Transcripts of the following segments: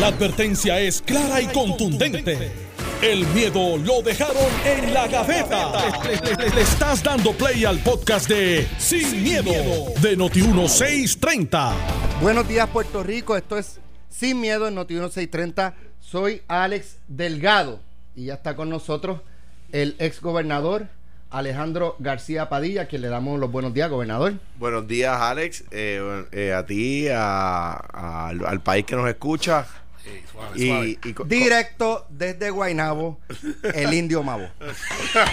La advertencia es clara y contundente. El miedo lo dejaron en la gaveta. Le, le estás dando play al podcast de Sin, miedo, de Noti1630. Buenos días, Puerto Rico. Esto es Sin Miedo en Noti1630. Soy Alex Delgado y ya está con nosotros el ex gobernador Alejandro García Padilla, a quien le damos los buenos días, gobernador. Buenos días, Alex, eh, eh, a ti, a- a- al, al país que nos escucha. Y, y co- Directo desde Guaynabo, el indio.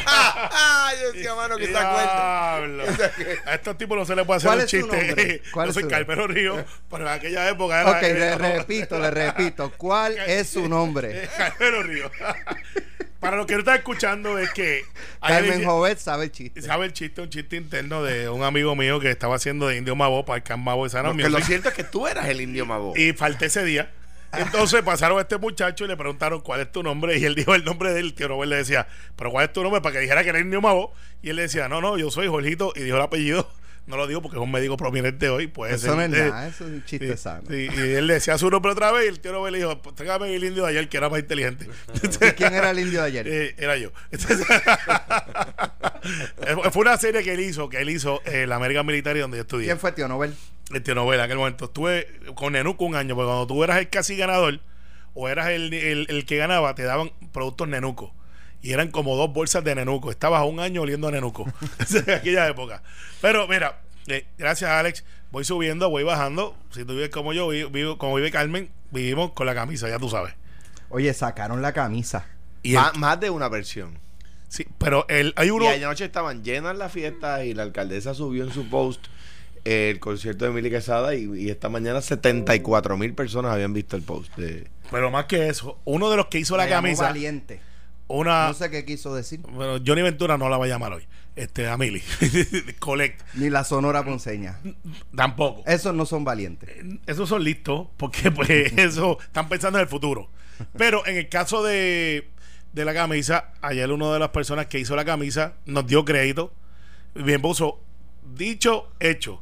¡Ah! Yo decía, mano, que se acuerde. Diablo. A estos tipos no se les puede hacer ¿Cuál un es su chiste. nombre? ¿Cuál Yo es soy su Carmelo Río, pero en aquella época era. Ok, le era- repito, le repito. ¿Cuál es su nombre? Carmelo Río. Para los que no están escuchando, es que. ayer Carmen hice- Jovet sabe el chiste. ¿Sabe el chiste? Un chiste interno de un amigo mío que estaba haciendo de Indio Mabo para el Camp Mabo de San Porque lo cierto es que tú eras el indio mago. Y falté ese día. Entonces pasaron a este muchacho y le preguntaron cuál es tu nombre. Y él dijo el nombre de él. Tío Robert le decía, ¿pero cuál es tu nombre? Para que dijera que era Indio Mabo. Y él le decía, no, no, yo soy Jorgito. Y dijo el apellido. No lo digo porque es un médico prominente hoy. Puede Eso no es ser, nada, eso es un chiste sí, sano. sí. Y él le decía su nombre otra vez. Y el tío Robert le dijo, pues, tráigame el indio de ayer, que era más inteligente. ¿Y quién era el indio de ayer? Eh, era yo. Entonces, Fue una serie que él hizo, que él hizo en la América Militar donde yo estudié. ¿Quién fue tío Nobel? Tío Novela en aquel momento. Estuve con Nenuco un año, porque cuando tú eras el casi ganador o eras el, el- el que ganaba, te daban productos Nenuco. Y eran como dos bolsas de Nenuco. Estabas un año oliendo a Nenuco. en aquella época. Pero mira, eh, gracias Alex. Voy subiendo, voy bajando. Si tú vives como yo, vivo, vivo- como vive Carmen, vivimos con la camisa, ya tú sabes. Oye, sacaron la camisa. Y el- más de una versión. sí, pero el, hay uno. Y anoche estaban llenas las fiestas y la alcaldesa subió en su post el concierto de Emily Quesada y, y esta mañana 74 mil personas habían visto el post. De, Pero más que eso, uno de los que hizo la Me camisa, Valiente. una. No sé qué quiso decir. Bueno, Johnny Ventura no la va a llamar hoy. Este, a Mili. Collect. Ni la Sonora Ponceña. Tampoco. Esos no son valientes. Esos son listos porque pues eso están pensando en el futuro. Pero en el caso de, de la camisa, ayer una de las personas que hizo la camisa nos dio crédito. Bien puso dicho, hecho.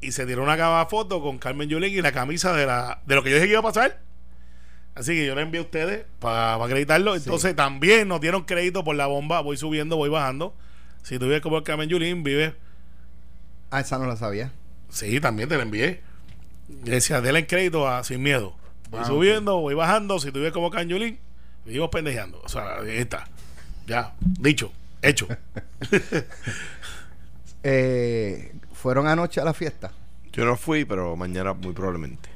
Y se tiró una cama foto con Carmen Yulín y la camisa de la de lo que yo dije que iba a pasar. Así que yo le envié a ustedes para acreditarlo. Entonces también nos dieron crédito por la bomba. Voy subiendo, voy bajando. Si tú vives como el Carmen Yulín, vives Ah, esa no la sabía. Sí, también te la envié. Decía, denle crédito a Sin Miedo. Voy Ah, subiendo, voy bajando. Si tú ves como Cañulín, vivimos pendejeando. O sea, ahí está. Ya, dicho, hecho. Eh, fueron anoche a la fiesta. yo no fui, pero mañana muy probablemente.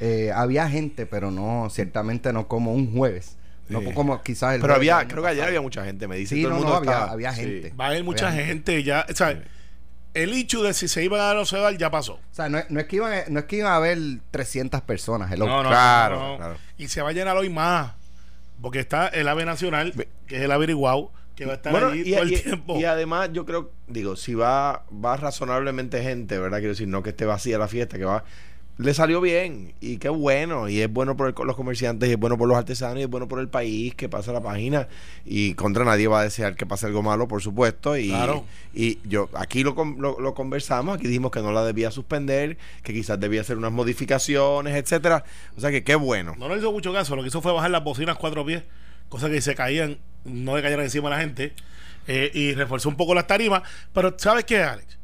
Eh, había gente, pero no, ciertamente no como un jueves. No Sí. como quizás el Pero jueves había, creo que ayer había mucha gente. Me dice Sí, todo no, el no, mundo había, estaba- había sí. gente. Va a haber mucha Había gente ya. O sea, el hecho de si se iba a dar o no se va a dar ya pasó. O sea, no, es- no es que iban, a- no es que iban a haber 300 personas. hello. No, no, Claro, no, no. claro. Y se va a llenar hoy más. Porque está el AVE Nacional, que es el averiguado, que va a estar Bueno, allí y, todo el y- tiempo. y además yo creo, digo, si va, va razonablemente gente, ¿verdad? Quiero decir, no que esté vacía la fiesta, que va... Le salió bien y qué bueno, y es bueno por el- los comerciantes, y es bueno por los artesanos, y es bueno por el país que pasa la página, y contra nadie va a desear que pase algo malo, por supuesto, y, Claro. y yo aquí lo, lo, lo conversamos, aquí dijimos que no la debía suspender, que quizás debía hacer unas modificaciones, etcétera, o sea que qué bueno. No le hizo mucho caso. Lo que hizo fue bajar las bocinas cuatro pies, cosas que se caían, no le cayeran encima a la gente, eh, y reforzó un poco las tarimas. Pero, ¿sabes qué, Alex?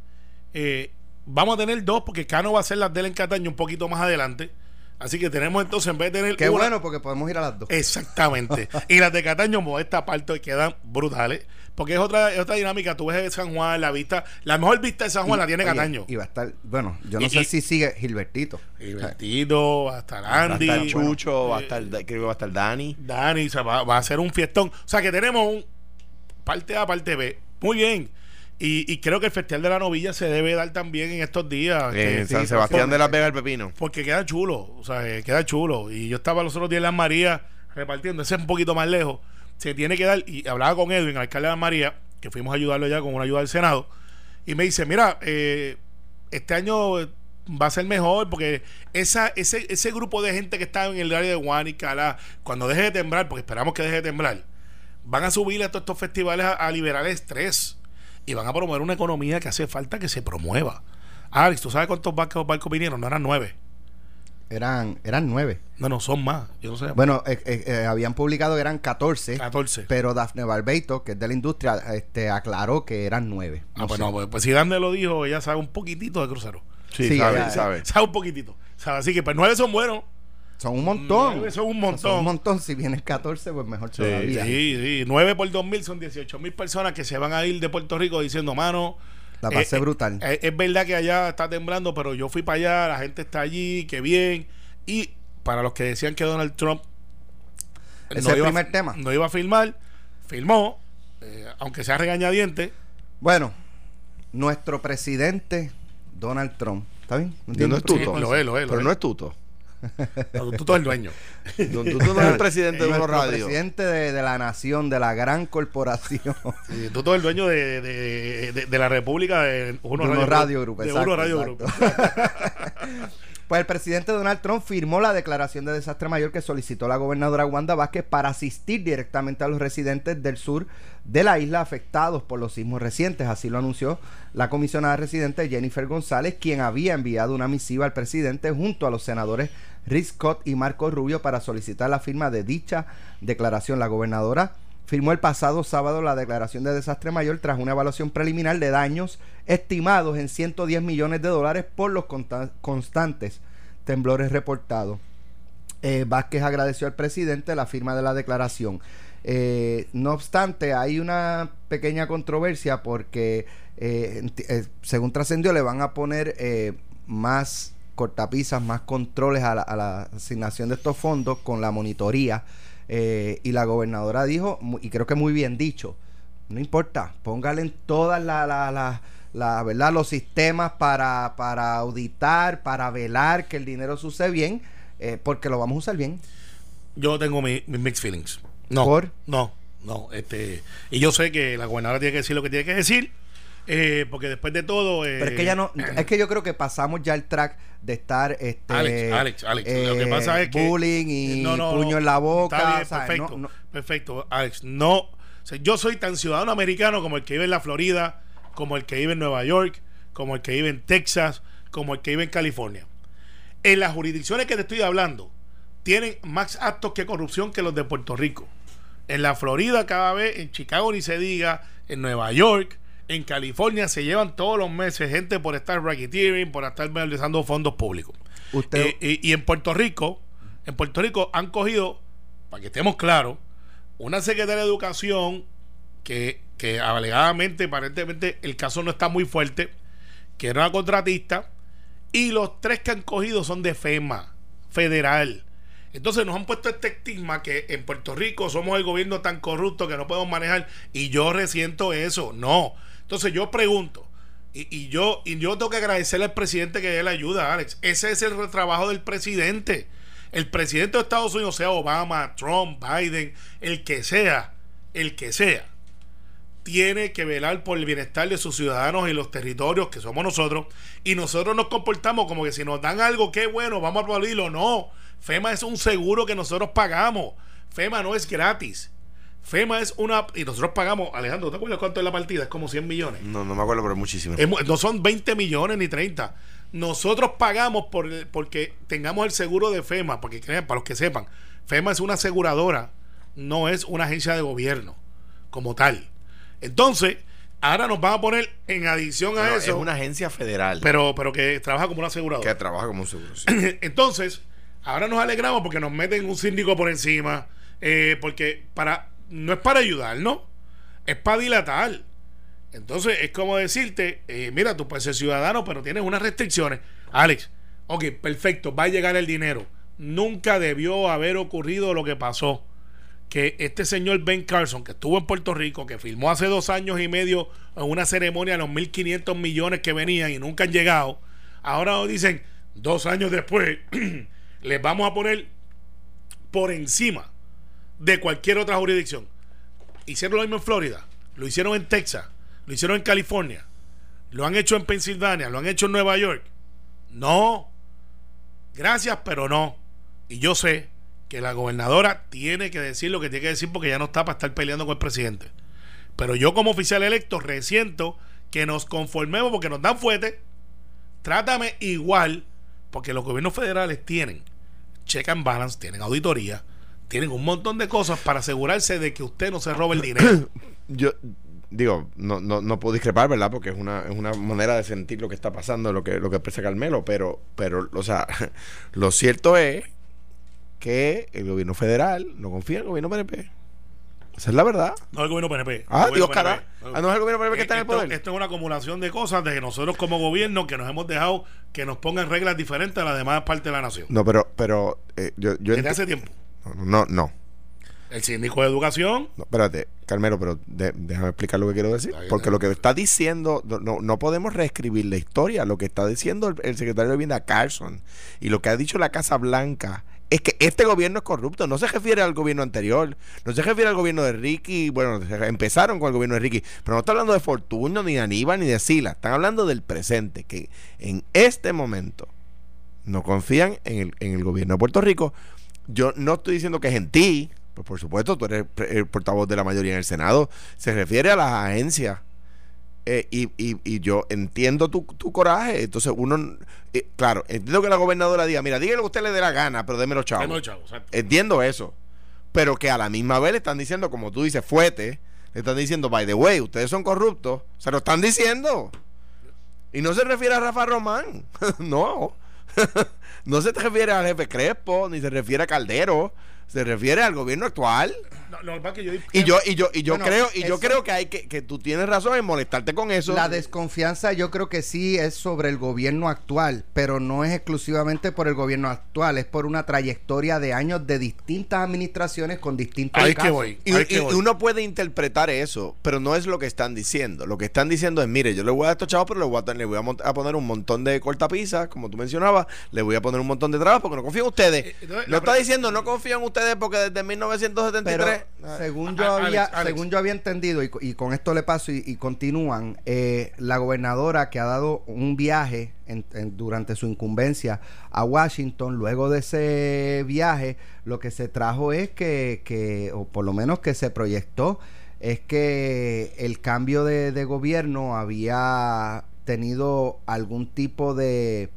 Eh, vamos a tener dos, porque Cano va a hacer las de él en Cataño un poquito más adelante. Así que tenemos entonces, en vez de tener. Qué una- bueno porque podemos ir a las dos. Exactamente. y las de Cataño, por esta parte, quedan brutales. Porque es otra, es otra dinámica. Tú ves San Juan, la vista. La mejor vista de San Juan la tiene Oye, Cataño. Y va a estar, bueno, yo no Y- sé y- si sigue Gilbertito. Divertido, va a estar Va a Andy. estar Chucho, va a eh, estar, creo que va a estar Dani. Dani, o sea, va, va a ser un fiestón. O sea que tenemos un parte A, parte B. Muy bien. Y, y creo que el Festival de la Novilla se debe dar también en estos días. En San sí, Sebastián porque- de las Vegas el Pepino. porque queda chulo, o sea, eh, queda chulo. Y yo estaba los otros días en Las Marías repartiendo, ese es un poquito más lejos. Se tiene que dar, y hablaba con Edwin, el alcalde de Las Marías, que fuimos a ayudarlo ya con una ayuda del Senado, y me dice, mira, eh, este año eh, va a ser mejor porque esa, ese, ese grupo de gente que está en el área de Guanica, la- cuando deje de temblar, porque esperamos que deje de temblar, van a subir a todos estos festivales a, a liberar el estrés y van a promover una economía que hace falta que se promueva. Alex, ¿tú sabes cuántos barcos, barcos vinieron? No eran nueve. Eran, eran nueve. No, no, son más. Yo no sé. Bueno, eh, eh, eh, habían publicado que eran 14. 14. Pero Dafne Barbeito, que es de la industria, este, aclaró que eran nueve. Ah, No pues sé. no, pues, pues si Dande lo dijo, ella sabe un poquitito de crucero. Sí, Sí, sabe, sabe. Sabe un poquitito. Sabe, así que pues nueve son buenos. Son un montón. Nueve son un Son montón. un montón. Si vienen 14, pues mejor Sí, todavía. Sí, sí. 9 por 2000 son 18 mil personas que se van a ir de Puerto Rico diciendo, mano. La pasé brutal. eh, es verdad que allá está temblando, pero yo fui para allá, la gente está allí, qué bien. Y para los que decían que Donald Trump el iba, a- primer tema. no iba a filmar, filmó, eh, aunque sea regañadiente. Bueno, nuestro presidente Donald Trump. ¿Está bien? No entiendo es tuto. Lo es, lo es, lo Pero es. no es tuto. Tú, tú, tú eres el dueño. Don Tuto no es el presidente de uno radio. presidente de, de la nación, de la gran corporación. Sí, tú todo el dueño de, de, de- de la República de Uno, De Uno Radio Group. Group, De exacto, Uno Radio exacto. Group. Pues el presidente Donald Trump firmó la declaración de desastre mayor que solicitó la gobernadora Wanda Vázquez para asistir directamente a los residentes del sur de la isla afectados por los sismos recientes. Así lo anunció la comisionada residente Jennifer González, quien había enviado una misiva al presidente junto a los senadores Rick Scott y Marco Rubio para solicitar la firma de dicha declaración. La gobernadora firmó el pasado sábado la declaración de desastre mayor tras una evaluación preliminar de daños estimados en 110 millones de dólares por los consta- constantes temblores reportados. Eh, Vázquez agradeció al presidente la firma de la declaración. Eh, no obstante, hay una pequeña controversia porque, eh, según trascendió, le van a poner más cortapisas, más controles a la, a la asignación de estos fondos con la monitoría. Eh, y la gobernadora dijo, y creo que muy bien dicho, no importa, póngale en todas la, la, la- la, ¿verdad? los sistemas para, para auditar, para velar que el dinero use bien, eh, porque lo vamos a usar bien. Yo tengo mi- mis mixed feelings. No. ¿Por? No, no. Este, y yo sé que la gobernadora tiene que decir lo que tiene que decir. Eh, porque después de todo. eh, Pero es que ya no, es que yo creo que pasamos ya el track de estar este Alex, Alex, Alex. lo que pasa es que. bullying y eh, no, no, puño en la boca. Está bien, o sea, perfecto. no- no- Perfecto, Alex. No. o sea, yo soy tan ciudadano americano como el que vive en la Florida, como el que vive en Nueva York, como el que vive en Texas, como el que vive en California. En las jurisdicciones que te estoy hablando, tienen más actos que corrupción que los de Puerto Rico. En la Florida cada vez, en Chicago ni se diga, en Nueva York, en California se llevan todos los meses gente por estar racketeering, por estar realizando fondos públicos. Usted- Eh, y, y en Puerto Rico, en Puerto Rico han cogido, para que estemos claros, una secretaria de educación que, que alegadamente, aparentemente, el caso no está muy fuerte, que era una contratista, y los tres que han cogido son de FEMA, federal. Entonces nos han puesto este estigma que en Puerto Rico somos el gobierno tan corrupto que no podemos manejar y yo resiento eso. No. Entonces yo pregunto, y, yo, y yo tengo que agradecerle al presidente que dé la ayuda, Alex. Ese es el trabajo del presidente. El presidente de Estados Unidos, sea Obama, Trump, Biden, el que sea, el que sea, tiene que velar por el bienestar de sus ciudadanos y los territorios que somos nosotros. Y nosotros nos comportamos como que si nos dan algo, qué bueno, vamos a aplaudirlo. No, FEMA es un seguro que nosotros pagamos. FEMA no es gratis. FEMA es una... Y nosotros pagamos, Alejandro, ¿te acuerdas cuánto es la partida? Es como 100 millones. No, no me acuerdo, pero es muchísimo. Es no son 20 millones ni 30. Nosotros pagamos por porque tengamos el seguro de FEMA, porque crean, para los que sepan, FEMA es una aseguradora, no es una agencia de gobierno como tal. Entonces, ahora nos van a poner en adición a eso, es una agencia federal pero, pero que trabaja como una que aseguradora. trabaja como un seguro. sí. Entonces, ahora nos alegramos porque nos meten un síndico por encima, eh, porque para no es para ayudarnos, es para dilatar. Entonces, es como decirte, eh, mira, tú puedes ser ciudadano, pero tienes unas restricciones. Alex, ok, perfecto, va a llegar el dinero. Nunca debió haber ocurrido lo que pasó. Que este señor Ben Carson, que estuvo en Puerto Rico, que firmó hace dos años y medio en una ceremonia los 1.500 millones que venían y nunca han llegado, ahora nos dicen, dos años después, les vamos a poner por encima de cualquier otra jurisdicción. Hicieron lo mismo en Florida, lo hicieron en Texas, lo hicieron en California, lo han hecho en Pensilvania, lo han hecho en Nueva York. No, gracias, pero no. Y yo sé que la gobernadora tiene que decir lo que tiene que decir porque ya no está para estar peleando con el presidente. Pero yo como oficial electo resiento que nos conformemos porque nos dan fuerte. Trátame igual porque los gobiernos federales tienen check and balance, tienen auditoría, tienen un montón de cosas para asegurarse de que usted no se robe el dinero. Yo digo, no, no, no puedo discrepar, ¿verdad? Porque es una, es una manera de sentir lo que está pasando, lo que, lo que expresa Carmelo, pero, pero, o sea, lo cierto es que el gobierno federal no confía en el gobierno PNP. Esa es la verdad. No el gobierno PNP. Ah, Dios cara. Ah, no es el gobierno PNP que está en el poder. Esto es una acumulación de cosas de que nosotros como gobierno que nos hemos dejado que nos pongan reglas diferentes a las demás partes de la nación. No, pero, pero eh, yo, yo Desde hace tiempo. No, no, El síndico de educación no, espérate, Carmelo, pero de- déjame explicar lo que quiero decir. Porque lo que está diciendo, no, no, podemos reescribir la historia. Lo que está diciendo el, el secretario de Vivienda Carson y lo que ha dicho la Casa Blanca es que este gobierno es corrupto. No se refiere al gobierno anterior, no se refiere al gobierno de Ricky. Bueno, empezaron con el gobierno de Ricky, pero no está hablando de Fortunio, ni de Aníbal, ni de Sila. Están hablando del presente, que en este momento no confían en el, en el gobierno de Puerto Rico. Yo no estoy diciendo que es en ti, pues por supuesto, tú eres el portavoz de la mayoría en el Senado. Se refiere a las agencias. Eh, y, y, y yo entiendo tu, tu coraje. Entonces, uno, eh, claro, entiendo que la gobernadora diga: Mira, dígale lo que usted le dé la gana, pero déme los chavos. Tenemos chavos, exacto. Entiendo eso. Pero que a la misma vez le están diciendo, como tú dices, fuete, le están diciendo, by the way, ustedes son corruptos. Se lo están diciendo. Y no se refiere a Rafa Román. no. no se refiere al jefe Crespo, ni se refiere a Caldero. Se refiere al gobierno actual. No, no, es para que yo Y yo, y yo, y yo Bueno, creo, y yo creo que hay que, que tú tienes razón en molestarte con eso. La desconfianza yo creo que sí es sobre el gobierno actual, pero no es exclusivamente por el gobierno actual, es por una trayectoria de años de distintas administraciones con distintos Ahí que casos. voy. Y, ahí que y voy. uno puede interpretar eso, pero no es lo que están diciendo. Lo que están diciendo es, mire, yo le voy a dar estos chavos, pero le voy a, le voy a, poner un montón de cortapisas, como tú mencionabas, le voy a poner un montón de trabas porque no confío en ustedes. Eh, entonces, no está diciendo, no confío en ustedes porque desde Pero 1973... según Ah, yo Alex, había, Alex. según yo había entendido y, co- y con esto le paso y, y continúan, eh, la gobernadora que ha dado un viaje en- en- durante su incumbencia a Washington, luego de ese viaje, lo que se trajo es que, que o por lo menos que se proyectó, es que el cambio de, de gobierno había tenido algún tipo de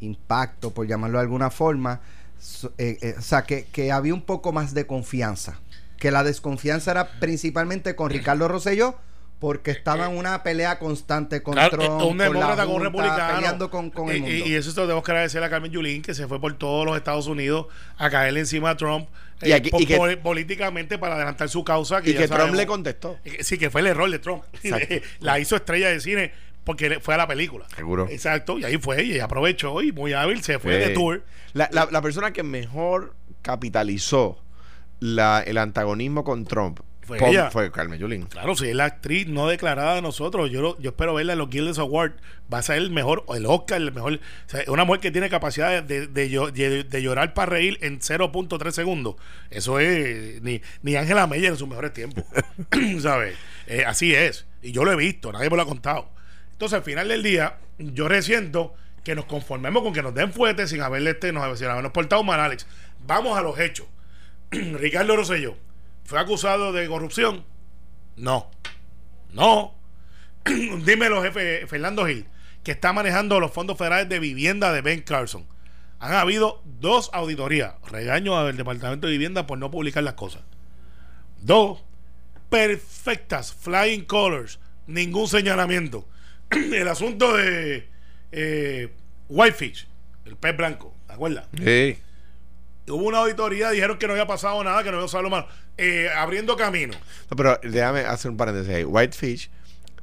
impacto, por llamarlo de alguna forma, so- eh, eh, o sea, que, que había un poco más de confianza. Que la desconfianza era principalmente con Ricardo Rosselló, porque estaba en una pelea constante con Claro, Trump, eh, un con la demócrata con un Junta, republicano. peleando con, con el Y- mundo. y, y eso se lo tenemos que agradecer a Carmen Yulín, que se fue por todos los Estados Unidos a caerle encima a Trump. Y eh, aquí- po- y que- políticamente para adelantar su causa. Que y que Trump le contestó. Sí, que fue el error de Trump. La hizo estrella de cine porque fue a la película. Seguro. Exacto, y ahí fue, y aprovechó y muy hábil se fue Sí. de tour. La, la- la persona que mejor capitalizó la, el antagonismo con Trump Fue pom- ella. fue Carmen Yulín. Claro, si es la actriz no declarada de nosotros, yo, lo- yo espero verla en los Guild Awards. Va a ser el mejor, el Oscar, el mejor. O sea, una mujer que tiene capacidad de, de, de- de llorar para reír en 0.3 segundos. Eso es ni, ni Ángela Meyer en sus mejores tiempos. ¿Sabes? Eh, así es. Y yo lo he visto, nadie me lo ha contado. Entonces, al final del día, yo resiento que nos conformemos con que nos den fuerte sin haberle este, nos, sin habernos portado mal, Alex. Vamos a los hechos. Ricardo Rosselló fue acusado de corrupción. No. No. Dímelo, jefe Fernando Gil, que está manejando los fondos federales de vivienda de Ben Carson. Han habido dos auditorías, regaño al Departamento de Vivienda por no publicar las cosas. Dos, perfectas, flying colors, ningún señalamiento. El asunto de eh, Whitefish, el pez blanco, ¿te acuerdas? Sí. Hubo una auditoría, dijeron que no había pasado nada, que no había usado lo malo. Eh, abriendo camino. No, pero déjame hacer un paréntesis ahí. Whitefish,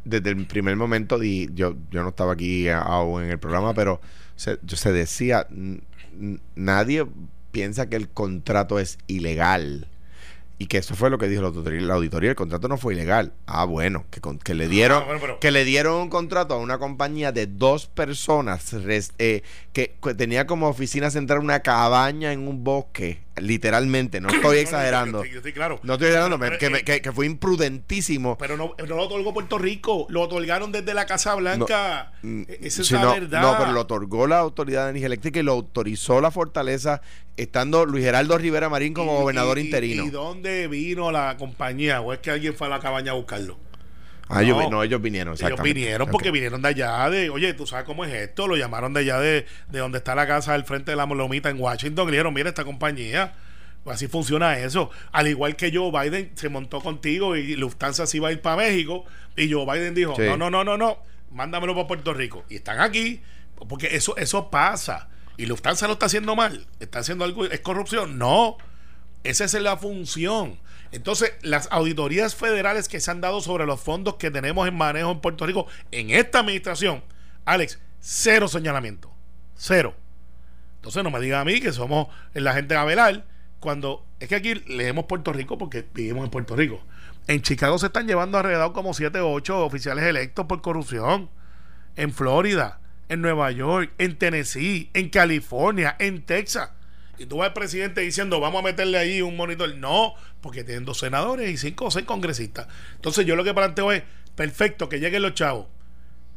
desde el primer momento, di, yo, yo no estaba aquí aún en el programa, pero yo, se decía, nadie piensa que el contrato es ilegal. Y que eso fue lo que dijo la auditoría. La auditoría, el contrato no fue ilegal. Ah, bueno, que, con- que le dieron Ah, bueno, pero- que le dieron un contrato a una compañía de dos personas res- eh, que, que tenía como oficina central una cabaña en un bosque, literalmente, no estoy exagerando. Yo estoy, claro. No estoy exagerando, Pero, que, eh, que- que fue imprudentísimo. Pero no, no lo otorgó Puerto Rico, lo otorgaron desde la Casa Blanca. Mm, E- Esa es la no, verdad. no, pero lo otorgó la Autoridad de Energía Eléctrica y lo autorizó la Fortaleza, estando Luis Geraldo Rivera Marín como Y- gobernador y- interino. ¿Y dónde vino la compañía? ¿O es que alguien fue a la cabaña a buscarlo? Ah, ellos vi- no, ellos vinieron, Ellos vinieron porque vinieron de allá, de, oye, tú sabes cómo es esto, lo llamaron de allá de, de donde está la casa del frente de la Lomita en Washington, y dijeron, mira esta compañía, así funciona eso. Al igual que Joe Biden se montó contigo y Lufthansa se iba a ir para México, y Joe Biden dijo, Sí. no, no, no, no, no, mándamelo para Puerto Rico. Y están aquí, porque eso, eso pasa. Y Lufthansa lo está haciendo mal, está haciendo algo, es corrupción. No, esa es la función. Entonces, las auditorías federales que se han dado sobre los fondos que tenemos en manejo en Puerto Rico en esta administración, Alex, cero señalamiento. Cero. Entonces, no me diga a mí que somos la gente a velar cuando es que aquí leemos Puerto Rico porque vivimos en Puerto Rico. En Chicago se están llevando alrededor como 7 o 8 oficiales electos por corrupción. En Florida, en Nueva York, en Tennessee, en California, en Texas. Y tú vas al presidente diciendo, vamos a meterle ahí un monitor. No, porque tienen dos senadores y cinco o seis congresistas. Entonces yo lo que planteo es, perfecto, que lleguen los chavos.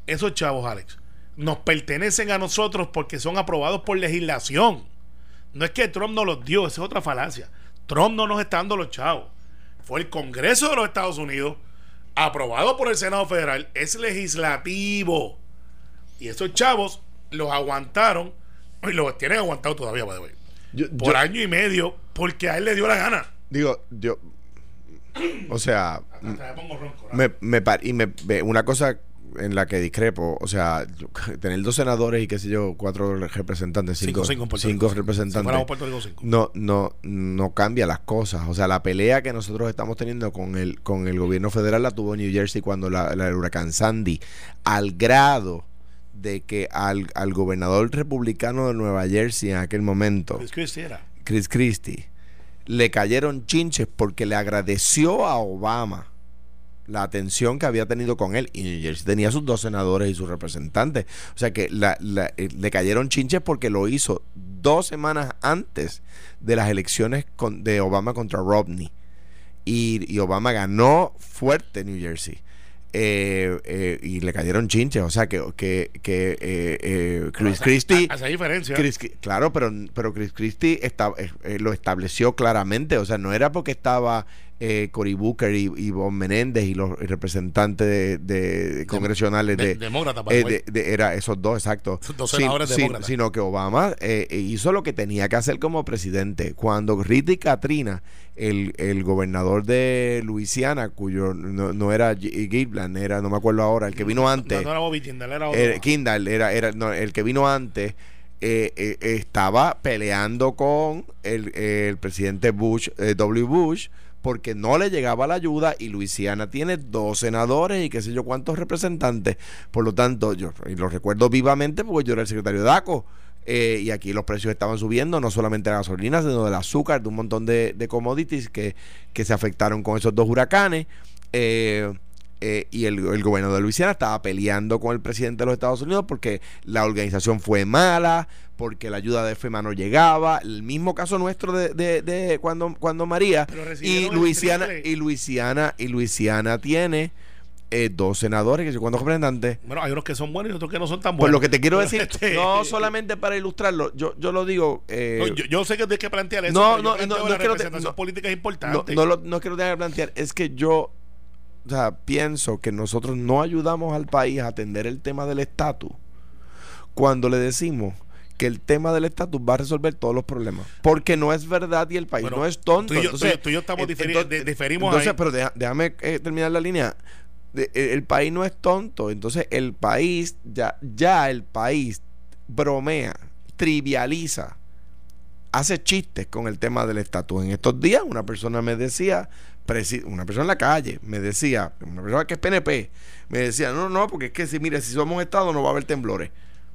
Esos chavos, Alex, nos pertenecen a nosotros porque son aprobados por legislación. No es que Trump nos los dio, esa es otra falacia. Trump no nos está dando los chavos. Fue el Congreso de los Estados Unidos, aprobado por el Senado Federal, es legislativo. Y esos chavos los aguantaron, y los tienen aguantados todavía, way, Yo- por yo- año y medio, porque a él le dio la gana. Digo, yo. O sea, me me, par- y me, ve- una cosa en la que discrepo, o sea, tener dos senadores y qué sé yo, cuatro representantes, cinco, Cinco, cinco cinco. Si representantes. Rico, no, no, no cambia las cosas. O sea, la pelea que nosotros estamos teniendo con el, con el gobierno federal la tuvo New Jersey cuando la, la- el huracán Sandy, al grado de que al, al gobernador republicano de Nueva Jersey en aquel momento, Chris Christie era. Chris Christie, le cayeron chinches porque le agradeció a Obama la atención que había tenido con él. Y New Jersey tenía sus dos senadores y sus representantes. O sea que la- la- eh, le cayeron chinches porque lo hizo dos semanas antes de las elecciones con- de Obama contra Romney. Y, y Obama ganó fuerte New Jersey. Eh, eh, y le cayeron chinches. O sea que, que, que eh, eh, Chris Christie. Hace diferencia. Chris- claro, pero, pero Chris Christie eh, lo estableció claramente. O sea, no era porque estaba eh, Cory Booker y, y Bob Menéndez y los representantes de, de- congresionales de, de- demócrata, eh, de- era esos dos, exacto. Dos senadores sin- demócratas. sino que Obama eh, eh, hizo lo que tenía que hacer como presidente. Cuando Rita y Katrina, el, el gobernador de Luisiana, cuyo no, no era G- Gilliland, era, no me acuerdo ahora, el que vino antes. No, no era Bobby Jindal, era. Eh, Kindle era, era no, el que vino antes eh, eh, estaba peleando con el, el presidente Bush eh, W Bush porque no le llegaba la ayuda y Luisiana tiene dos senadores y qué sé yo cuántos representantes por lo tanto yo y lo recuerdo vivamente porque yo era el secretario de DACO eh, y aquí los precios estaban subiendo, no solamente de la gasolina, sino del azúcar, de un montón de, commodities que, que se afectaron con esos dos huracanes. Eh, eh, y el, el gobierno de Luisiana estaba peleando con el presidente de los Estados Unidos porque la organización fue mala, porque la ayuda de FEMA no llegaba. El mismo caso nuestro de, de- de cuando, cuando María. Y Luisiana, y Luisiana, y Luisiana tiene eh, dos senadores, que sé cuántos representantes. Bueno, hay unos que son buenos y otros que no son tan Pues buenos. lo que te quiero decir, este, no solamente para ilustrarlo, yo, yo lo digo. eh, no, yo, yo sé que tienes que plantear eso. No, no, no, no la es que no te- representación no- política es no, importante. no, lo, no es que lo tenga que plantear, es que yo o sea, pienso que nosotros no ayudamos al país a atender el tema del estatus cuando le decimos que el tema del estatus va a resolver todos los problemas. Porque no es verdad y el país Bueno, no es tonto. tú y yo- Entonces, tú y- tú y yo estamos diferi- entonces- de- diferimos Entonces, ahí. pero deja- déjame eh, terminar la línea. De- el, país no es tonto. Entonces, el país, ya, ya el país bromea, trivializa hace chistes con el tema del estatus. En estos días una persona me decía, una persona en la calle, me decía, una persona que es PNP, me decía, no, no, porque es que si, mire, si somos estados no va a haber temblores,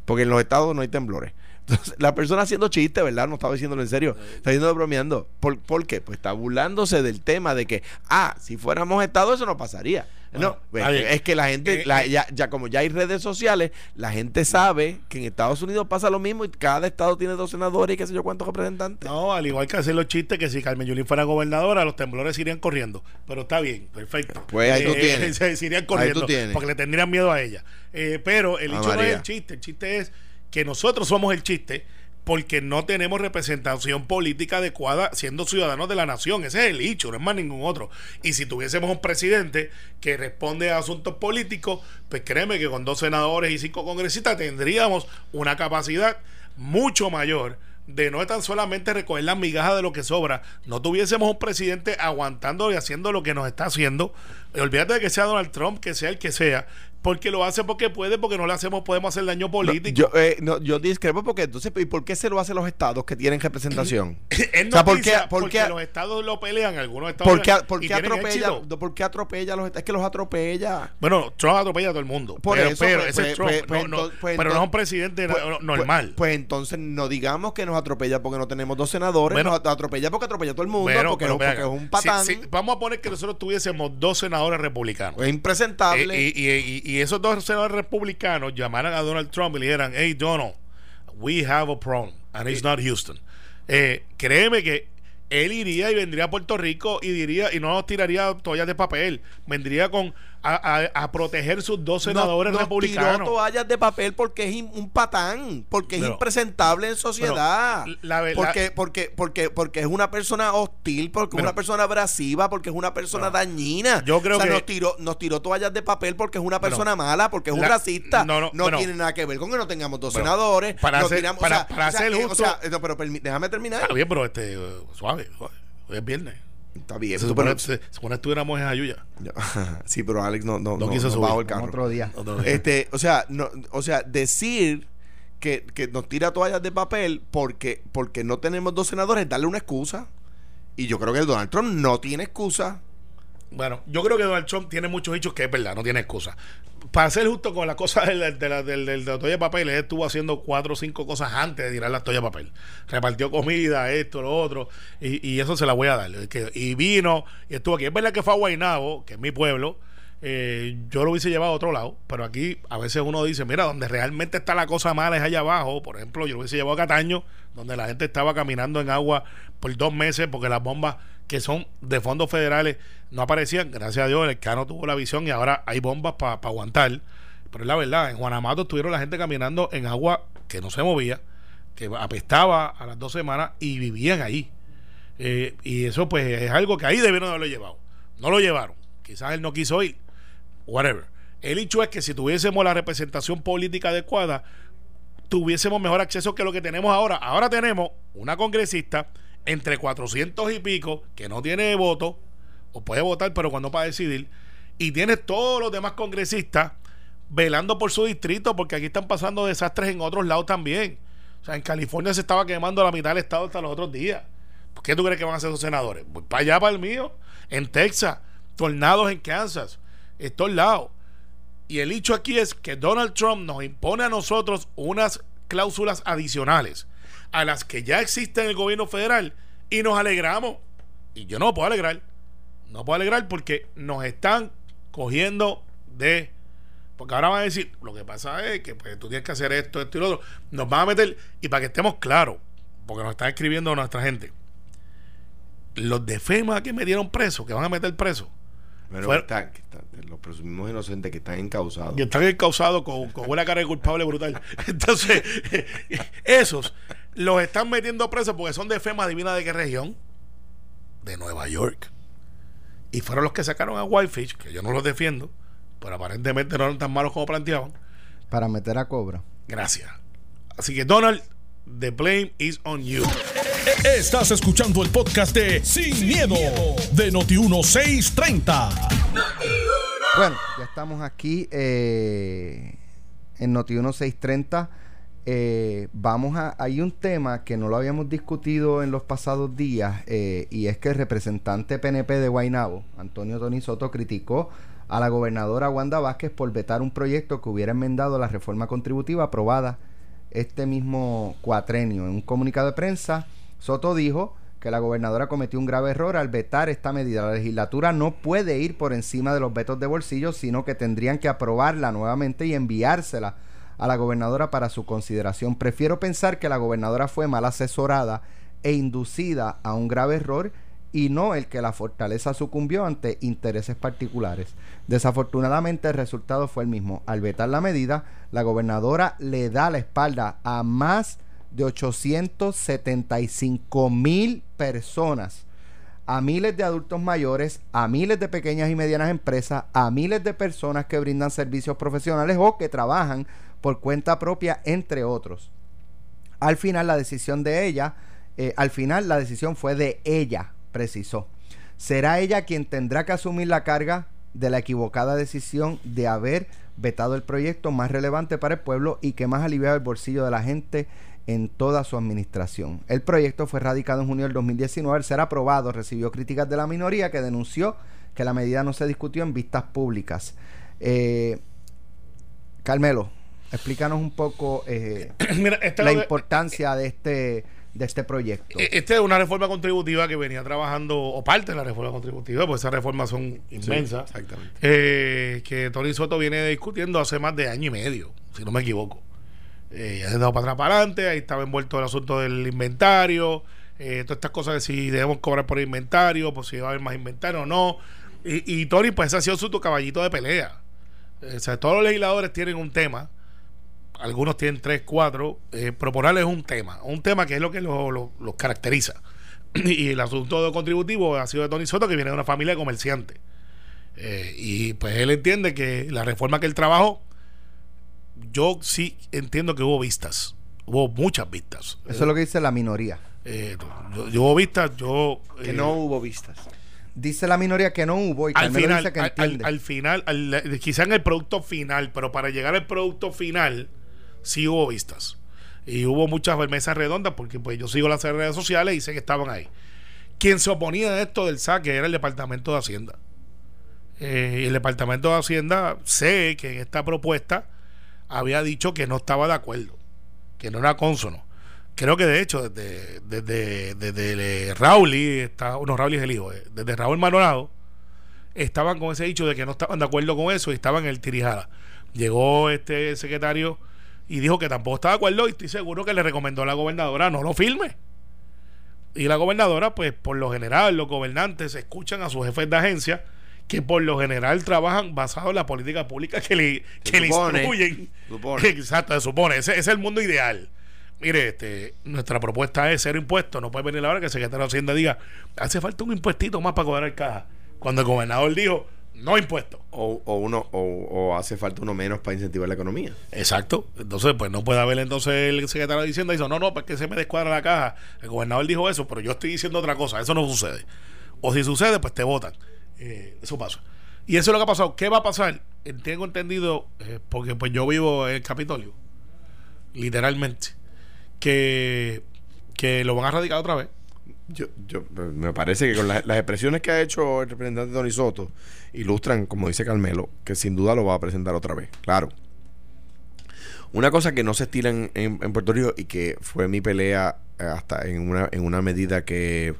porque en los estados no hay temblores. Entonces, la persona haciendo chiste, ¿verdad? No estaba diciéndolo en serio, está diciendo bromeando. ¿Por, ¿Por qué? Pues está burlándose del tema de que, ah, si fuéramos estados eso no pasaría. Bueno, no, pues, es que la gente, Eh, la- eh. ya, ya como ya hay redes sociales, la gente sabe que en Estados Unidos pasa lo mismo y cada estado tiene dos senadores y qué sé yo cuántos representantes. No, al igual que hacer los chistes que si Carmen Yulín fuera gobernadora, los temblores irían corriendo. Pero está bien, perfecto. Eh, Pues ahí tú tienes. Se, se irían Ahí corriendo. tú tienes. Porque le tendrían miedo a ella. Eh, pero el hecho no es el chiste. El chiste es que nosotros somos el chiste porque no tenemos representación política adecuada siendo ciudadanos de la nación. Ese es el hecho, no es más ningún otro. Y si tuviésemos un presidente que responde a asuntos políticos, pues créeme que con dos senadores y cinco congresistas tendríamos una capacidad mucho mayor de no tan solamente recoger las migajas de lo que sobra, no tuviésemos un presidente aguantando y haciendo lo que nos está haciendo. Olvídate de que sea Donald Trump, que sea el que sea, porque lo hace porque puede, porque no le hacemos, podemos hacer daño político. yo, eh, no, yo discrepo porque entonces, ¿y por qué se lo hacen los estados que tienen representación? es o sea, ¿por qué- por porque los estados lo pelean, algunos estados ¿Por qué, lo- por y qué tienen atropella? ¿Por qué atropella a los Es que los atropella. Bueno, Trump atropella a todo el mundo. Por pero, eso, pero pues, ese es Trump. pues, no, pues, no, entonces- no es un presidente Pues- no- pues- normal. Pues, entonces no digamos que nos atropella porque no tenemos dos senadores, Bueno. nos atropella porque atropella a todo el mundo, Bueno, porque, pero es, porque es un patán, si- si- vamos a poner que nosotros tuviésemos dos senadores republicanos. es impresentable. Eh, y, y- y- y esos dos senadores republicanos llamaran a Donald Trump y le dijeran, hey Donald, we have a problem and it's not Houston. Eh, créeme que él iría y vendría a Puerto Rico y diría, y no nos tiraría toallas de papel, vendría con a, a- a proteger sus dos senadores Nos- nos republicanos. tiró toallas de papel porque es un patán, porque es impresentable en sociedad. Pero, la ve- porque, la- porque, porque, porque es una persona hostil, porque es una persona abrasiva, porque es una persona dañina. Yo creo o sea, que- nos tiró, nos tiró toallas de papel porque es una persona mala, porque es un la- racista. no, No, no, tiene nada que ver con que no tengamos dos senadores. para no hacer- tiramos- para- o sea, para o sea, ser eh, justo- sea, no, pero permi- déjame terminar. Está bien, pero este, eh, suave, suave. Hoy es viernes. Está bien. Se tú, supone, pero- se, se supone que estuviéramos en Ayuya. sí, pero Alex no, no, No no, quiso no subir. el carro. otro día. Otro día. Este, o sea, no, o sea, decir que, que nos tira toallas de papel porque, porque no tenemos dos senadores es darle una excusa. Y yo creo que Donald Trump no tiene excusa. Bueno, yo creo que Donald Trump tiene muchos hechos que es verdad, no tiene excusa. Para ser justo con la cosa de la, de la, de la toalla de papel, él estuvo haciendo cuatro o cinco cosas antes de tirar la toalla de papel. Repartió comida, esto, lo otro, y, y eso se la voy a dar. Y vino, y estuvo aquí. Es verdad que fue a Guaynabo, que es mi pueblo. eh, yo lo hubiese llevado a otro lado, pero aquí a veces uno dice, mira, donde realmente está la cosa mala es allá abajo. Por ejemplo, yo lo hubiese llevado a Cataño, donde la gente estaba caminando en agua por dos meses porque las bombas que son de fondos federales no aparecían. Gracias a Dios, el Cano tuvo la visión y ahora hay bombas para aguantar. Pero es la verdad, en Guanamato estuvieron la gente caminando en agua que no se movía, que apestaba a las dos semanas y vivían ahí. Eh, y eso pues es algo que ahí debieron haberlo llevado. No lo llevaron. Quizás él no quiso ir. Whatever. El hecho es que si tuviésemos la representación política adecuada, tuviésemos mejor acceso que lo que tenemos ahora. Ahora tenemos una congresista entre 400 y pico que no tiene voto, o puede votar, pero cuando para decidir, y tienes todos los demás congresistas velando por su distrito, porque aquí están pasando desastres en otros lados también. O sea, en California se estaba quemando la mitad del estado hasta los otros días. ¿Por qué tú crees que van a hacer esos senadores? Voy para allá, para el mío. En Texas, tornados en Kansas, en todos lados. Y el hecho aquí es que Donald Trump nos impone a nosotros unas cláusulas adicionales a las que ya existen en el gobierno federal y nos alegramos. Y yo no me puedo alegrar. No puedo alegrar porque nos están cogiendo de... Porque ahora van a decir, lo que pasa es que pues, tú tienes que hacer esto, esto y lo otro. Nos van a meter, y para que estemos claros, porque nos están escribiendo nuestra gente, los de FEMA que metieron presos, que van a meter presos, Bueno, Fuera- que está- que está- los presumimos inocentes que están encausados. Y están encausados con, con una cara de culpable brutal. Entonces, esos los están metiendo presos porque son de FEMA divina de qué región? De Nueva York. Y fueron los que sacaron a Whitefish, que yo no los defiendo, pero aparentemente no eran tan malos como planteaban. Para meter a cobra. Gracias. Así que Donald, the blame is on you. Estás escuchando el podcast de Sin, miedo, de Noti1630. Bueno, ya estamos aquí eh, en Noti 1630. Eh, vamos a. Hay un tema que no lo habíamos discutido en los pasados días eh, y es que el representante PNP de Guaynabo, Antonio Tony Soto, criticó a la gobernadora Wanda Vázquez por vetar un proyecto que hubiera enmendado la reforma contributiva aprobada este mismo cuatrenio. En un comunicado de prensa, Soto dijo que la gobernadora cometió un grave error al vetar esta medida. La legislatura no puede ir por encima de los vetos de bolsillo, sino que tendrían que aprobarla nuevamente y enviársela a la gobernadora para su consideración. Prefiero pensar que la gobernadora fue mal asesorada e inducida a un grave error y no el que la fortaleza sucumbió ante intereses particulares. Desafortunadamente el resultado fue el mismo. Al vetar la medida, la gobernadora le da la espalda a más de 875 mil personas a miles de adultos mayores, a miles de pequeñas y medianas empresas, a miles de personas que brindan servicios profesionales o que trabajan por cuenta propia, entre otros. Al final la decisión de ella, eh, al final la decisión fue de ella, precisó. Será ella quien tendrá que asumir la carga de la equivocada decisión de haber vetado el proyecto más relevante para el pueblo y que más aliviaba el bolsillo de la gente en toda su administración. El proyecto fue radicado en junio del 2019. Al ser aprobado, recibió críticas de la minoría que denunció que la medida no se discutió en vistas públicas. Eh, Carmelo, explícanos un poco eh, la importancia de este de este proyecto. E-, Esta es una reforma contributiva que venía trabajando, o parte de la reforma contributiva, pues esas reformas son inmensas. exactamente. Eh, que Tony Soto viene discutiendo hace más de año y medio, si no me equivoco. Eh, ya se dado para atrás para adelante, ahí estaba envuelto el asunto del inventario, eh, todas estas cosas de si debemos cobrar por inventario, pues si va a haber más inventario o no. Y, y Tony, pues ese ha sido su caballito de pelea. o sea, todos los legisladores tienen un tema algunos tienen tres, cuatro, eh, proponerles un tema, un tema que es lo que los caracteriza. y el asunto contributivo ha sido de Tony Soto, que viene de una familia de comerciantes. Eh, y pues él entiende que la reforma que él trabajó, yo sí entiendo que hubo vistas, hubo muchas vistas. Eso es lo que dice la minoría. Eh, yo, hubo vistas, yo... Que no hubo vistas dice la minoría que no hubo y al final, dice que entiende. Al, final, quizá en el producto final, pero para llegar al producto final, sí hubo vistas. Y hubo muchas mesas redondas porque pues yo sigo las redes sociales y sé que estaban ahí. Quien se oponía a esto del saque era el Departamento de Hacienda. Eh, y el Departamento de Hacienda sé que en esta propuesta había dicho que no estaba de acuerdo, que no era consono. Creo que de hecho desde, desde, desde Raúl, está, no, Raúl es el hijo, eh, desde Raúl Manolado, estaban con ese dicho de que no estaban de acuerdo con eso y estaban en el tirijada. Llegó este secretario y dijo que tampoco estaba de acuerdo y estoy seguro que le recomendó a la gobernadora no lo filme. Y la gobernadora, pues por lo general, los gobernantes escuchan a sus jefes de agencia que por lo general trabajan basado en la política pública que le, que le instruyen. Exacto, se supone. Ese, es el mundo ideal. Mire, este, nuestra propuesta es cero impuestos. No puede venir ahora que el secretario de Hacienda diga, hace falta un impuestito más para cobrar el caja. Cuando el gobernador dijo, no impuestos. O, o uno, o, hace falta uno menos para incentivar la economía. Exacto. Entonces, pues no puede haber entonces el secretario diciendo eso, no, no, porque se me descuadra la caja. El gobernador dijo eso, pero yo estoy diciendo otra cosa. Eso no sucede. O si sucede, pues te votan. Eh, eso pasa. Y eso es lo que ha pasado. ¿Qué va a pasar? Eh, tengo entendido, eh, porque pues yo vivo en el Capitolio, literalmente, que, que lo van a radicar otra vez yo, yo, me parece que con las expresiones que ha hecho el representante Tony Soto ilustran, como dice Carmelo, que sin duda lo va a presentar otra vez. Claro. Una cosa que no se estila en, Puerto Rico y que fue mi pelea eh, hasta en una, en una medida que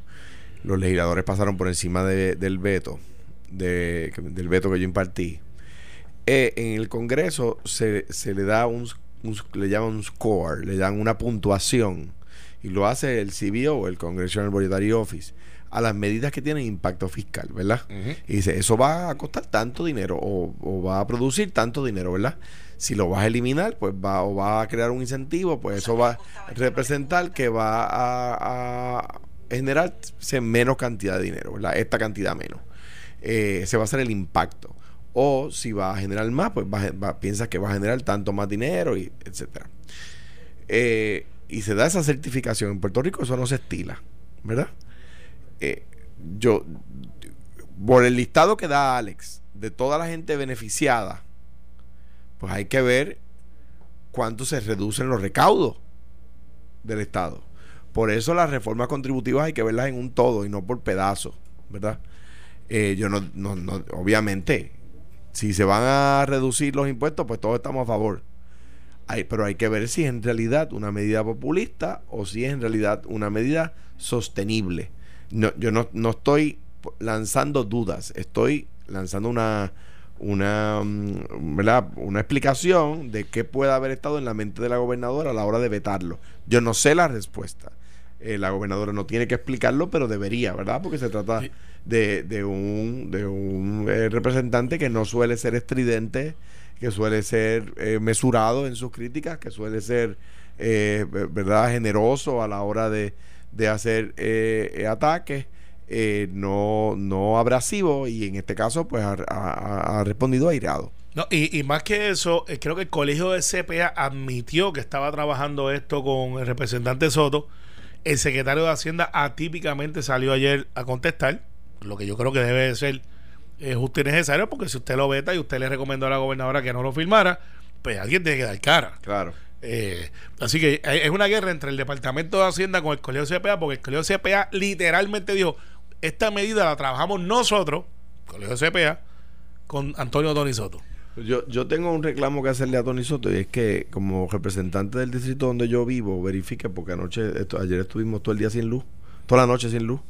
los legisladores pasaron por encima del veto, de, del veto que yo impartí. Eh, en el Congreso se, se le da un, le llaman un score, le dan una puntuación y lo hace el CBO, el Congressional Budgetary Office, a las medidas que tienen impacto fiscal, ¿verdad? Y dice, eso va a costar tanto dinero o, va a producir tanto dinero, ¿verdad? Si lo vas a eliminar, pues va o va a crear un incentivo, pues eso va a representar que va a, generar menos cantidad de dinero, ¿verdad? Esta cantidad menos. Eh, ese va a ser el impacto. O si va a generar más, pues va, piensas que va a generar tanto más dinero, y etcétera. Eh, y se da esa certificación en Puerto Rico, eso no se estila, ¿verdad? Eh, yo, por el listado que da Alex de toda la gente beneficiada, pues hay que ver cuánto se reducen los recaudos del Estado. Por eso las reformas contributivas hay que verlas en un todo y no por pedazos, ¿verdad? Eh, yo no, no, no, obviamente, si se van a reducir los impuestos, pues todos estamos a favor pero hay que ver si es en realidad una medida populista o si es en realidad una medida sostenible. No, yo no, no estoy lanzando dudas, estoy lanzando una, una, mm, una explicación de qué puede haber estado en la mente de la gobernadora a la hora de vetarlo. Yo no sé la respuesta. Eh, la gobernadora no tiene que explicarlo, pero debería, ¿verdad? Porque se trata de, de un, de un eh, representante que no suele ser estridente que suele ser eh, mesurado en sus críticas, que suele ser eh, ¿verdad? generoso a la hora de, de hacer eh, eh, ataques, eh, no, no abrasivo y en este caso pues ha, ha- respondido airado. No, y, y más que eso, creo que el colegio de CPA admitió que estaba trabajando esto con el representante Soto. El secretario de Hacienda atípicamente salió ayer a contestar, lo que yo creo que debe de ser eh, justo y necesario, porque si usted lo veta y usted le recomendó a la gobernadora que no lo firmara, pues alguien tiene que dar cara. Claro. Eh, así que eh, es una guerra entre el Departamento de Hacienda con el Colegio CPA, porque el Colegio CPA literalmente dijo, esta medida la trabajamos nosotros, Colegio CPA, con Antonio Tony Soto. Yo, yo tengo un reclamo que hacerle a Tony Soto y es que como representante del distrito donde yo vivo, verifique porque anoche, esto- ayer estuvimos todo el día sin luz, toda la noche sin luz.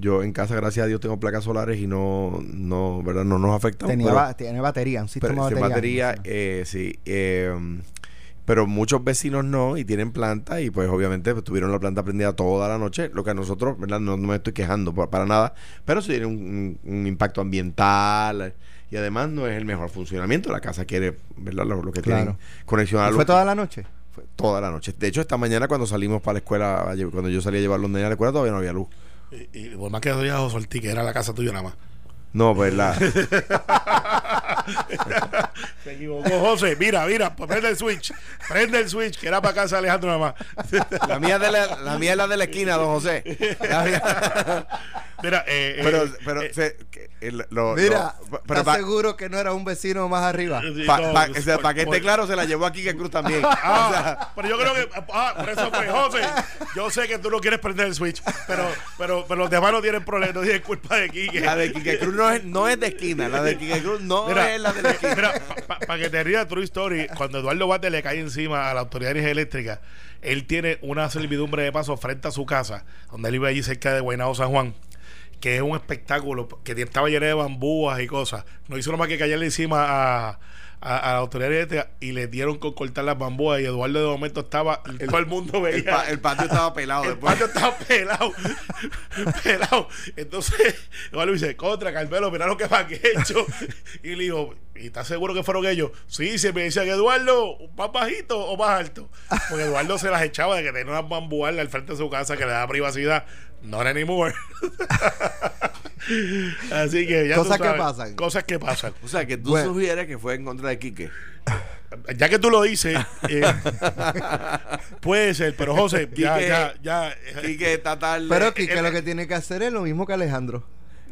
Yo en casa, gracias a Dios, tengo placas solares y no, no, ¿verdad? no nos afecta. Tenía pero- ba- tiene batería, un pero sistema sin de batería, batería. eh, sí. eh, pero muchos vecinos no y tienen planta y pues obviamente pues, tuvieron la planta prendida toda la noche, lo que a nosotros, ¿verdad? No, no me estoy quejando pa- para, nada, pero sí tiene un, un- un impacto ambiental y además no es el mejor funcionamiento. La casa quiere, ¿verdad? Lo, lo que Claro. tiene conexión a la ¿Y luz. ¿Fue toda la noche? Fue toda la noche. De hecho, esta mañana cuando salimos para la escuela, cuando yo salí a llevar los nenes a la escuela, todavía no había luz. Y, y por más que digas José Ortiz, que era la casa tuya nada más. No, pues la... Se equivocó José. Mira, mira, pues prende el switch. Prende el switch, que era para casa de Alejandro nada más. la mía es de la, la mía es la de la esquina, don José. La mía- Mira, eh, eh, pero, pero, eh, se- el- lo- Mira, lo- pero ¿estás pa- seguro que no era un vecino más arriba? sí, Pa- no, pa- o sea, para que esté claro, se la llevó aquí que Cruz también. Ah, pero yo creo que. Ah, por eso fue José. Yo sé que tú no quieres prender el switch, pero, pero, pero los demás no tienen problema, no tienen culpa de Quique. La de Quique Cruz no es, no es de esquina. La de Quique Cruz no Mira, es la de la esquina. Mira, para que te rías, True Story, cuando Eduardo Bate le cae encima a la autoridad de energía eléctrica, él tiene una servidumbre de paso frente a su casa, donde él vive allí cerca de Guaynabo San Juan, que es un espectáculo, que estaba lleno de bambúas y cosas. No hizo nada más que caerle encima a, a, a la autoridad eléctrica y le dieron con cortar las bambúas y Eduardo de momento estaba, todo el mundo veía. El, pa- el patio estaba pelado El después. patio estaba pelado. pelado. Entonces, Eduardo dice, contra Carmelo, mira lo que me han hecho. Y le digo, ¿y estás seguro que fueron ellos? Sí, se me decían, Eduardo, ¿más bajito o más alto? Porque Eduardo se las echaba de que tenía unas bambúas al frente de su casa que le da privacidad. Not anymore. Así que ya tú Cosas que sabes, pasan. Cosas que pasan. O sea, que tú Bueno. sugieres que fue en contra de Quique. Ya que tú lo dices, eh, puede ser, pero José, ya, Quique- ya, ya. Quique está tarde. Pero Quique eh, lo que tiene que hacer es lo mismo que Alejandro.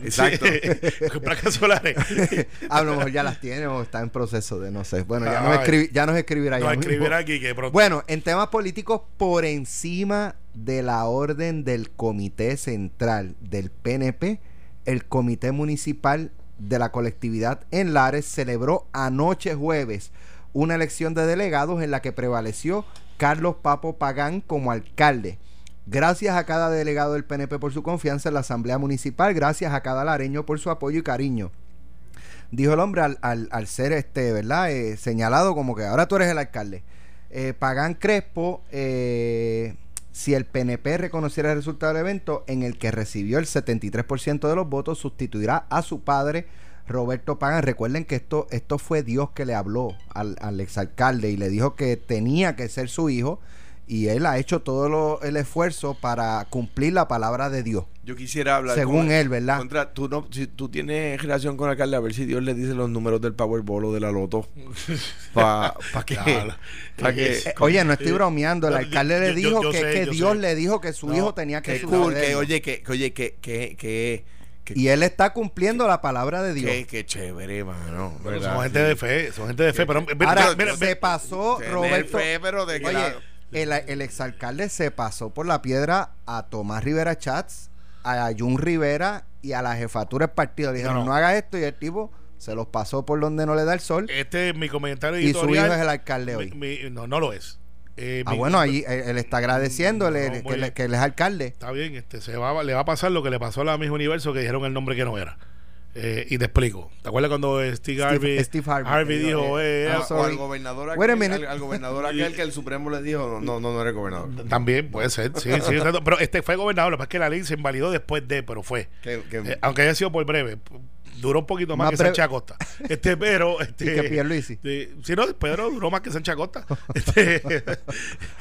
Exacto. Con placas solares. A lo mejor ya las tiene o está en proceso de no sé. Bueno, ya, nos, Ay. escribi- ya nos escribirá No, ya mismo. escribir aquí que pronto. Bueno, en temas políticos, por encima de la orden del Comité Central del PNP, el Comité Municipal de la Colectividad en Lares celebró anoche jueves una elección de delegados en la que prevaleció Carlos Papo Pagán como alcalde. Gracias a cada delegado del PNP por su confianza en la Asamblea Municipal, gracias a cada lareño por su apoyo y cariño dijo el hombre al, al- al ser este, ¿verdad? Eh, señalado como que ahora tú eres el alcalde. Eh, Pagán Crespo, eh, si el PNP reconociera el resultado del evento en el que recibió el 73% de los votos, sustituirá a su padre Roberto Pagán. Recuerden que esto, esto fue Dios que le habló al, al exalcalde y le dijo que tenía que ser su hijo y él ha hecho todo lo- el esfuerzo para cumplir la palabra de Dior. Yo quisiera hablar Según con- él, ¿verdad? Contra, tú, no, si tú tienes relación con el alcalde, a ver si Dios le dice los números del Powerball o de la Loto. Para que. Claro. pa' que Eh, oye, no estoy bromeando. El alcalde le yo- dijo yo que, sé, que yo Dios sé. le dijo que su No, hijo tenía que que cool, que oye, que, que oye, que, que, que, que, Y él está cumpliendo la palabra de Dios. que, que chévere, mano. Son gente de fe, son gente de fe. Pero, mira, Ahora, mira, mira, se pasó Roberto. fe, pero de Oye, la- el, el exalcalde se pasó por la piedra a Tomás Rivera Chats, a Jun Rivera y a la jefatura del partido. Le dijeron, No, no, no. hagas esto y el tipo se los pasó por donde no le da el sol. este es mi comentario y su hijo editorial. es el alcalde hoy. mi- no, no lo es. Eh, ah, mi- bueno, ahí él, él está agradeciéndole No, que, le- bien. que él es alcalde. Está bien, este, se va, le va a pasar lo que le pasó a la misma universo que dijeron el nombre que no era. Eh, y te explico. ¿Te acuerdas cuando Steve Harvey, Steve Harvey. dijo, eh, I'm o sorry. al gobernador aquel, al, al gobernador aquel que el Supremo le dijo, no, no, no eres gobernador. También puede ser, sí, sí, exacto. pero este fue gobernador, lo que pasa es que la ley se invalidó después de, pero fue. Que, que- Eh, aunque haya sido por breve. Duró un poquito más, Más que. Sánchez Acosta. Este, pero. Este, que Pierluisi. este, sí, no, Pedro duró más que Sánchez Acosta. Este,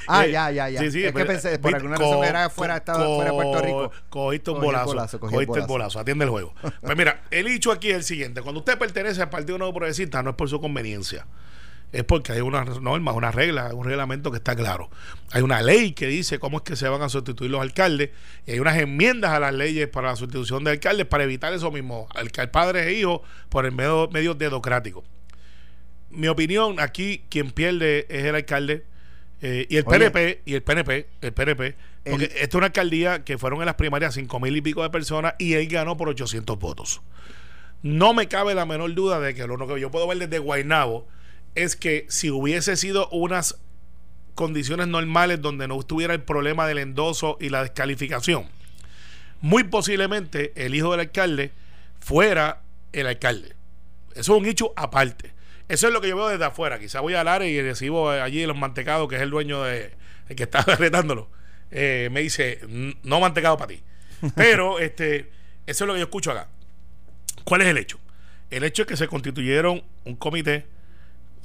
Ah, eh, ya, ya, ya. Sí, sí, Es que pensé, por viste, alguna razón era fuera- estaba fuera de Puerto Rico. Cogiste un bolazo. bolazo, cogiste el bolazo. bolazo. Atiende el juego. Pues mira, el hecho aquí es el siguiente. Cuando usted pertenece al Partido Nuevo Progresista, no es por su conveniencia. Es porque hay unas normas, unas reglas, un reglamento que está claro. Hay una ley que dice cómo es que se van a sustituir los alcaldes y hay unas enmiendas a las leyes para la sustitución de alcaldes para evitar eso mismo, alcal- padres e hijos por el medio, medio dedocrático. Mi opinión, aquí quien pierde es el alcalde eh, y el Oye. PNP, y el PNP, el PNP, porque El- esta es una alcaldía que fueron en las primarias cinco mil y pico de personas y él ganó por 800 votos. No me cabe la menor duda de que lo único que yo puedo ver desde Guaynabo es que si hubiese sido unas condiciones normales donde no estuviera el problema del endoso y la descalificación, muy posiblemente el hijo del alcalde fuera el alcalde. Eso es un hecho aparte. Eso es lo que yo veo desde afuera. Quizá voy al área y recibo allí los mantecados, que es el dueño de el que está retándolo. Eh, me dice, "N- no mantecado para ti. Pero este, eso es lo que yo escucho acá. ¿Cuál es el hecho? El hecho es que se constituyeron un comité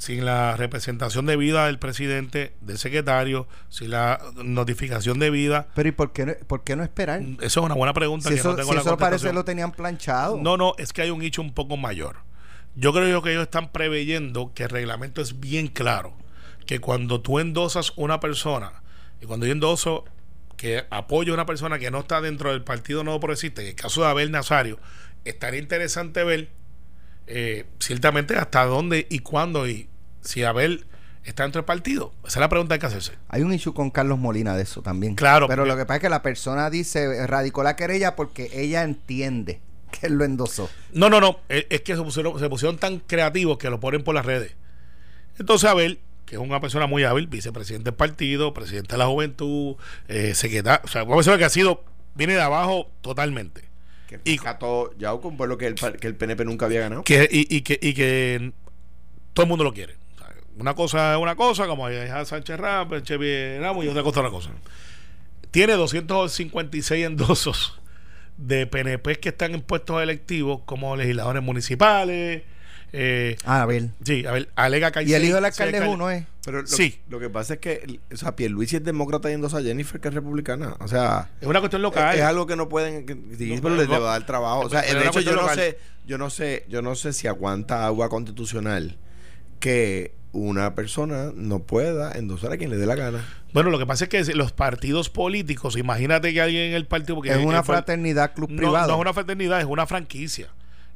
sin la representación debida del presidente, del secretario, sin la notificación debida. Pero ¿y por qué no, por qué no esperar? Eso es una buena pregunta Si que eso, no tengo si la eso parece lo tenían planchado. No, no, es que hay un hecho un poco mayor. Yo creo que ellos están preveyendo que el reglamento es bien claro. Que cuando tú endosas una persona, y cuando yo endoso que apoyo a una persona que no está dentro del Partido Nuevo Progresista, en el caso de Abel Nazario, estaría interesante ver eh, ciertamente hasta dónde y cuándo y si Abel está dentro del partido. Esa es la pregunta que hay que hacerse. Hay un issue con Carlos Molina de eso también. Claro, Pero porque- lo que pasa es que la persona dice, radicó la querella porque ella entiende que él lo endosó. No, no, no. Es, es que se pusieron, se pusieron tan creativos que lo ponen por las redes. Entonces Abel, que es una persona muy hábil, vicepresidente del partido, presidente de la juventud, eh, secretario, o sea, una persona que ha sido, viene de abajo totalmente. Que Y- cató ya con pueblo que el, que el PNP nunca había ganado. Que, y, y que, y que todo el mundo lo quiere. Una cosa es una cosa, como es a Sánchez Ramos, Sánchez Ramos, y otra cosa es otra cosa. Tiene 256 endosos de PNP que están en puestos electivos como legisladores municipales. Eh, Ah, a ver. Sí, a ver, alega que hay Y el hijo del alcalde es uno, ¿eh? Pero lo, Sí. lo que pasa es que, o sea, Pierluisi es demócrata y endosa a Jennifer, que es republicana. O sea, Es una cuestión es, local. es algo que no pueden, que, sí, No, pero no, les no. debe dar trabajo. O sea, de es hecho, yo no sé, yo no sé, yo no sé si aguanta agua constitucional que una persona no pueda endosar a quien le dé la gana. Bueno, lo que pasa es que los partidos políticos, imagínate que alguien en el partido. Porque Es una fraternidad club no, privado. no es una fraternidad, es una franquicia.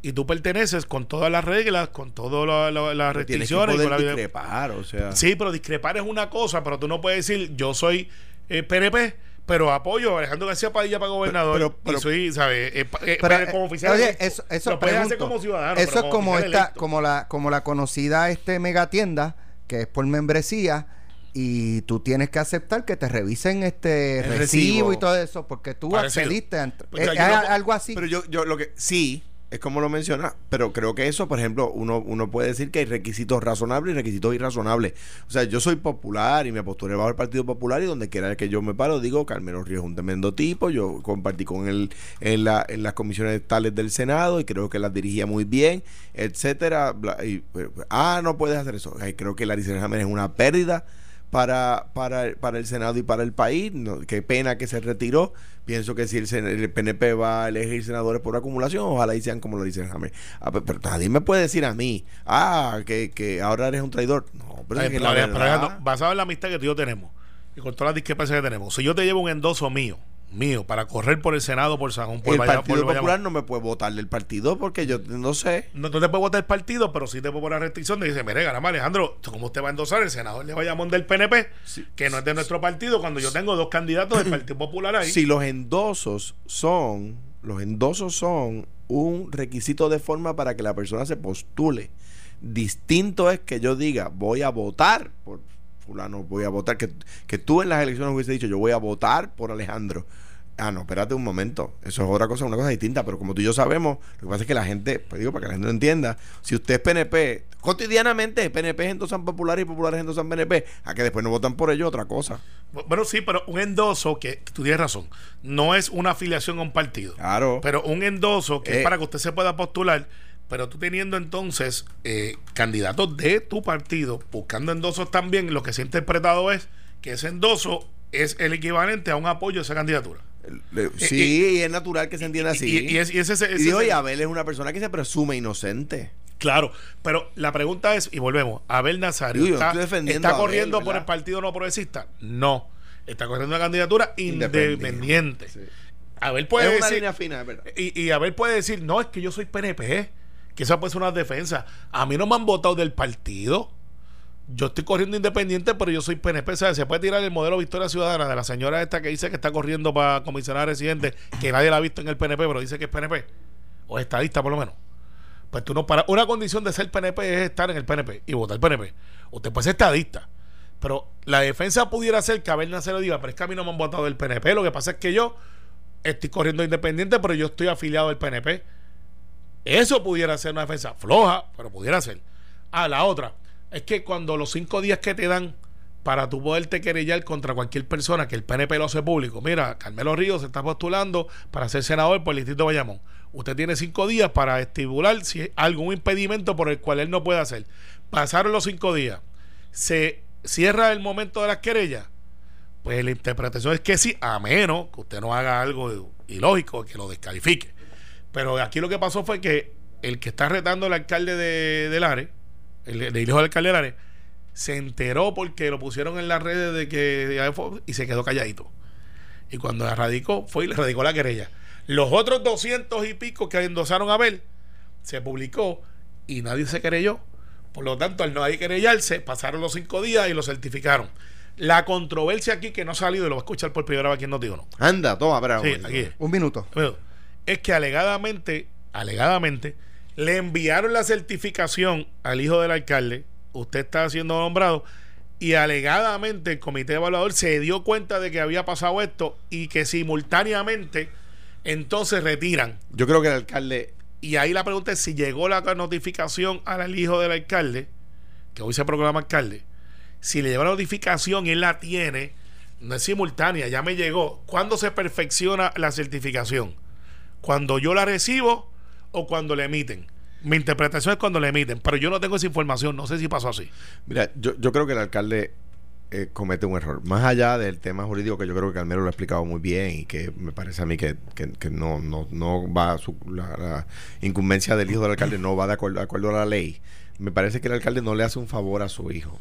Y tú perteneces con todas las reglas, con todas la- la- las Pero Tienes que restricciones. y con poder discrepar, o sea. Sí, pero discrepar es una cosa, pero tú no puedes decir, yo soy eh, PNP, pero apoyo a Alejandro García Padilla para gobernador. pero- pero- y soy, ¿sabes? Eh, eh, Pero, eh, como oficial. oye, electo. eso, eso lo puedes hacer como ciudadano. Eso pero es como esta, electo. como la, como la conocida este megatienda, que es por membresía, y tú tienes que aceptar que te revisen este recibo, recibo. y todo eso, porque tú Parecido. accediste a Pues, eh, yo es no- algo así. Pero yo, yo lo que sí, es como lo menciona, pero creo que eso, por ejemplo, uno, uno puede decir que hay requisitos razonables y requisitos irrazonables. O sea, yo soy popular y me posturé bajo el Partido Popular y donde quiera que yo me paro, digo, Carmelo Ríos es un tremendo tipo, yo compartí con él en, la, en las comisiones tales del Senado y creo que las dirigía muy bien, etcétera. pues, ah, no puedes hacer eso. Creo que Larissa Hammer es una pérdida para, para, para el Senado y para el país. No, qué pena que se retiró. Pienso que si el, el PNP va a elegir senadores por acumulación, ojalá y sean como lo dice Hammer. Ah, pero, pero nadie me puede decir a mí, ah, que, que ahora eres un traidor. No, pero Ay, es que pero, la pero, verdad- Alejandro, basado en la amistad que tú y yo tenemos y con todas las discrepancias que tenemos, si yo te llevo un endoso mío, mío, para correr por el Senado, por San Juan, por el Partido por Popular no me puede votar del partido porque yo no sé. No, no te puedo votar el partido, pero sí te puedo poner restricción de dice, mire, caramba, Alejandro, ¿cómo usted va a endosar el senador de Bayamón del PNP? Que no es de nuestro partido, cuando yo tengo dos candidatos del Partido Popular ahí. Si los endosos son, los endosos son un requisito de forma para que la persona se postule. Distinto es que yo diga, voy a votar por fulano, voy a votar, que, que tú en las elecciones hubiese dicho, yo voy a votar por Alejandro. Ah, no, espérate un momento. Eso es otra cosa, una cosa distinta. Pero como tú y yo sabemos, lo que pasa es que la gente, pues digo, para que la gente lo entienda, si usted es PNP, cotidianamente PNP endosan populares y populares endosan PNP, a que después no votan por ello, otra cosa. Bueno, sí, pero un endoso, que tú tienes razón, no es una afiliación a un partido. Claro. Pero un endoso que Eh. es para que usted se pueda postular, pero tú teniendo entonces eh, candidatos de tu partido, buscando endosos también, lo que se ha interpretado es que ese endoso es el equivalente a un apoyo a esa candidatura. Le- Sí, y es natural que se entienda así. Y, y es- y ese, digo, Abel es una persona que se presume inocente. Claro, pero la pregunta es, y volvemos, Abel Nazario, ¿está, Abel, corriendo por el Partido No Progresista? No, está corriendo una candidatura Independiente. independiente. Sí. Abel puede es una decir, línea fina, es verdad. y, y Abel puede decir, no, es que yo soy PNP, que esa puede ser una defensa. A mí no me han votado del partido. Yo estoy corriendo independiente, pero yo soy PNP. ¿sabes? Se puede tirar el modelo Victoria Ciudadana de la señora esta que dice que está corriendo para comisionar residente, que nadie la ha visto en el PNP, pero dice que es PNP. O es estadista, por lo menos. Pues tú no para. Una condición de ser PNP es estar en el PNP y votar PNP. Usted puede ser estadista. Pero la defensa pudiera ser que Abel Nacero diga, pero es que a mí no me han votado del PNP. Lo que pasa es que yo estoy corriendo independiente, pero yo estoy afiliado al PNP. Eso pudiera ser una defensa floja, pero pudiera ser. Ah, la otra, es que cuando los cinco días que te dan para tu poderte querellar contra cualquier persona que el PNP lo hace público, mira, Carmelo Ríos se está postulando para ser senador por el distrito Bayamón. Usted tiene cinco días para estipular si algún impedimento por el cual él no puede hacer. Pasaron los cinco días. Se cierra el momento de las querellas. Pues la interpretación es que sí, a menos que usted no haga algo ilógico que lo descalifique. Pero aquí lo que pasó fue que el que está retando al alcalde de, de Lares, el, el hijo del alcalde Lares, se enteró porque lo pusieron en las redes de que y se quedó calladito. Y cuando radicó, fue y le radicó la querella. Los otros 200 y pico que endosaron a Abel, se publicó y nadie se querelló. Por lo tanto, al no hay querellarse, pasaron los cinco días y lo certificaron. La controversia aquí que no ha salido, y lo va a escuchar por primera vez aquí en Notiuno. Anda, toma. Sí, momento. aquí. Un minuto. Es que alegadamente, alegadamente, le enviaron la certificación al hijo del alcalde, usted está siendo nombrado, y alegadamente el comité evaluador se dio cuenta de que había pasado esto y que simultáneamente entonces retiran. Yo creo que el alcalde Y ahí la pregunta es si llegó la notificación al hijo del alcalde, que hoy se programa alcalde, si le llegó la notificación y él la tiene, no es simultánea, ya me llegó. ¿Cuándo se perfecciona la certificación? ¿Cuando yo la recibo o cuando le emiten? Mi interpretación es cuando le emiten, pero yo no tengo esa información, no sé si pasó así. Mira, yo, yo creo que el alcalde eh, comete un error. Más allá del tema jurídico, que yo creo que Carmelo lo ha explicado muy bien y que me parece a mí que, que- que no, no, no va, su, la, la incumbencia del hijo del alcalde no va de acuerdo, de acuerdo a la ley. Me parece que el alcalde no le hace un favor a su hijo.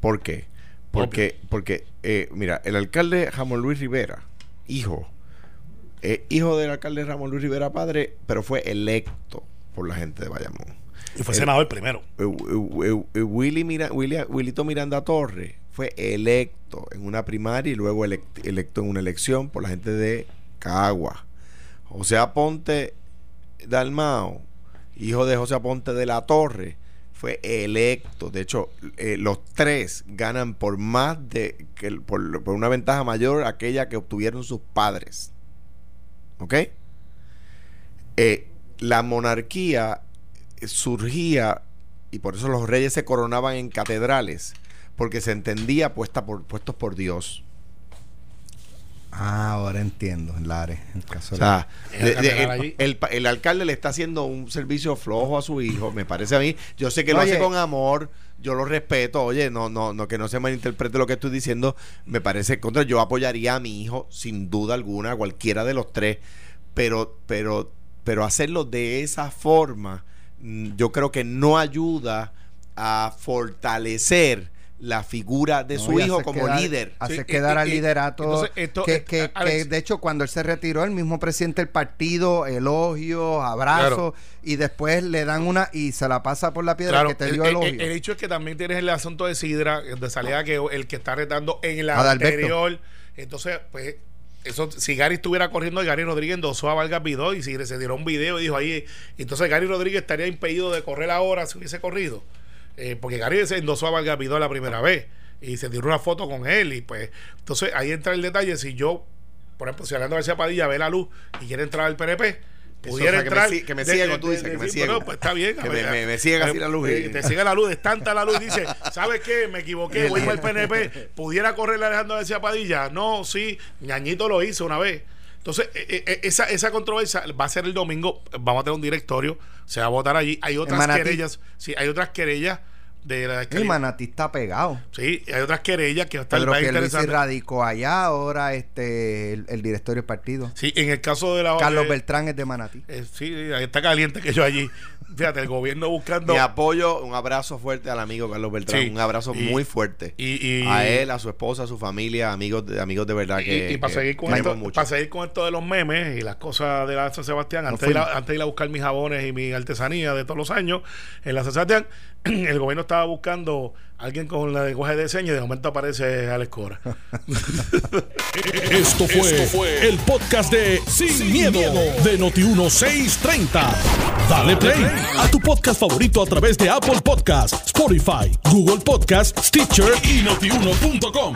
¿Por qué? Porque, porque eh, mira, el alcalde Ramón Luis Rivera, hijo, hijo del alcalde Ramón Luis Rivera padre, pero fue electo por la gente de Bayamón. Y fue El- senador primero. Eh, eh, eh, Willy Mira- Willy- Wilito Miranda Torres fue electo en una primaria y luego elect- electo en una elección por la gente de Cagua. José Aponte Dalmao, hijo de José Aponte de la Torre, fue electo. De hecho, eh, los tres ganan por más de que por, por una ventaja mayor a aquella que obtuvieron sus padres. ¿Ok? Eh, la monarquía surgía y por eso los reyes se coronaban en catedrales porque se entendía puesta por, puestos por Dios. Ah, ahora entiendo, Lares, en el caso O sea, de- el, el alcalde le está haciendo un servicio flojo a su hijo, me parece a mí. Yo sé que lo Oye. hace con amor, yo lo respeto. Oye, no, no, no, que no se malinterprete lo que estoy diciendo. Me parece contra. Yo apoyaría a mi hijo, sin duda alguna, a cualquiera de los tres. Pero, pero, pero hacerlo de esa forma, mm, yo creo que no ayuda a fortalecer la figura de No, su hijo como quedar- líder. Hace Sí, quedar y- al liderato. entonces, esto, que, que- Alex- que, de hecho, cuando él se retiró, el mismo presidente del partido, elogios, abrazos, y después le dan una y se la pasa por la piedra Claro, que te el, dio el- elogio. el- el hecho es que también tienes el asunto de Sidra, donde salía que el que está retando en la Adalberto. anterior. Entonces, pues, eso, si Gary estuviera corriendo, Gary Rodríguez endosó a Vargas Vidó y si se tiró un video y dijo ahí, entonces Gary Rodríguez estaría impedido de correr ahora si hubiese corrido. Eh, porque Gary se endosó a Vargas Vidó la primera vez y se tiró una foto con él y pues, entonces ahí entra el detalle, si yo por ejemplo, si Alejandro García Padilla ve la luz y quiere entrar al PNP, pudiera o sea, que me entrar. que me de- ciego, tú dices, que me ciego. bueno, pues está bien. Que me- ver, me- me ciega así la luz y- eh, Te sigue la luz, es tanta la luz. Dice, ¿sabes qué? Me equivoqué, voy al PNP. ¿Pudiera correr Alejandro García Padilla? No, sí. Ñañito lo hizo una vez. Entonces, eh, eh, esa, esa controversia va a ser el domingo. Vamos a tener un directorio. Se va a votar allí. Hay otras querellas. Sí, hay otras querellas de la El Manatí está pegado. Sí, hay otras querellas que están más Pierluisi interesantes. radicó allá, ahora este el, el directorio del partido. Sí, en el caso de la Carlos eh, Beltrán es de Manatí. eh, sí, ahí está caliente que yo allí. Fíjate, el gobierno buscando. Mi apoyo, un abrazo fuerte al amigo Carlos Beltrán, Sí. un abrazo Y- muy fuerte. y, y- a él, a su esposa, a su familia, amigos de, amigos de verdad que, y, y para que seguir con esto, para seguir con esto de los memes y las cosas de la San Sebastián, antes de, ir a, fuimos. antes de ir a buscar mis jabones y mi artesanía de todos los años, en la San Sebastián, el gobierno estaba buscando alguien con la lenguaje de señas y de momento aparece Alex Cora. Esto fue, el podcast de Sin, miedo, de Noti1630. Dale play a tu podcast favorito a través de Apple Podcasts, Spotify, Google Podcasts, Stitcher y notiuno.com.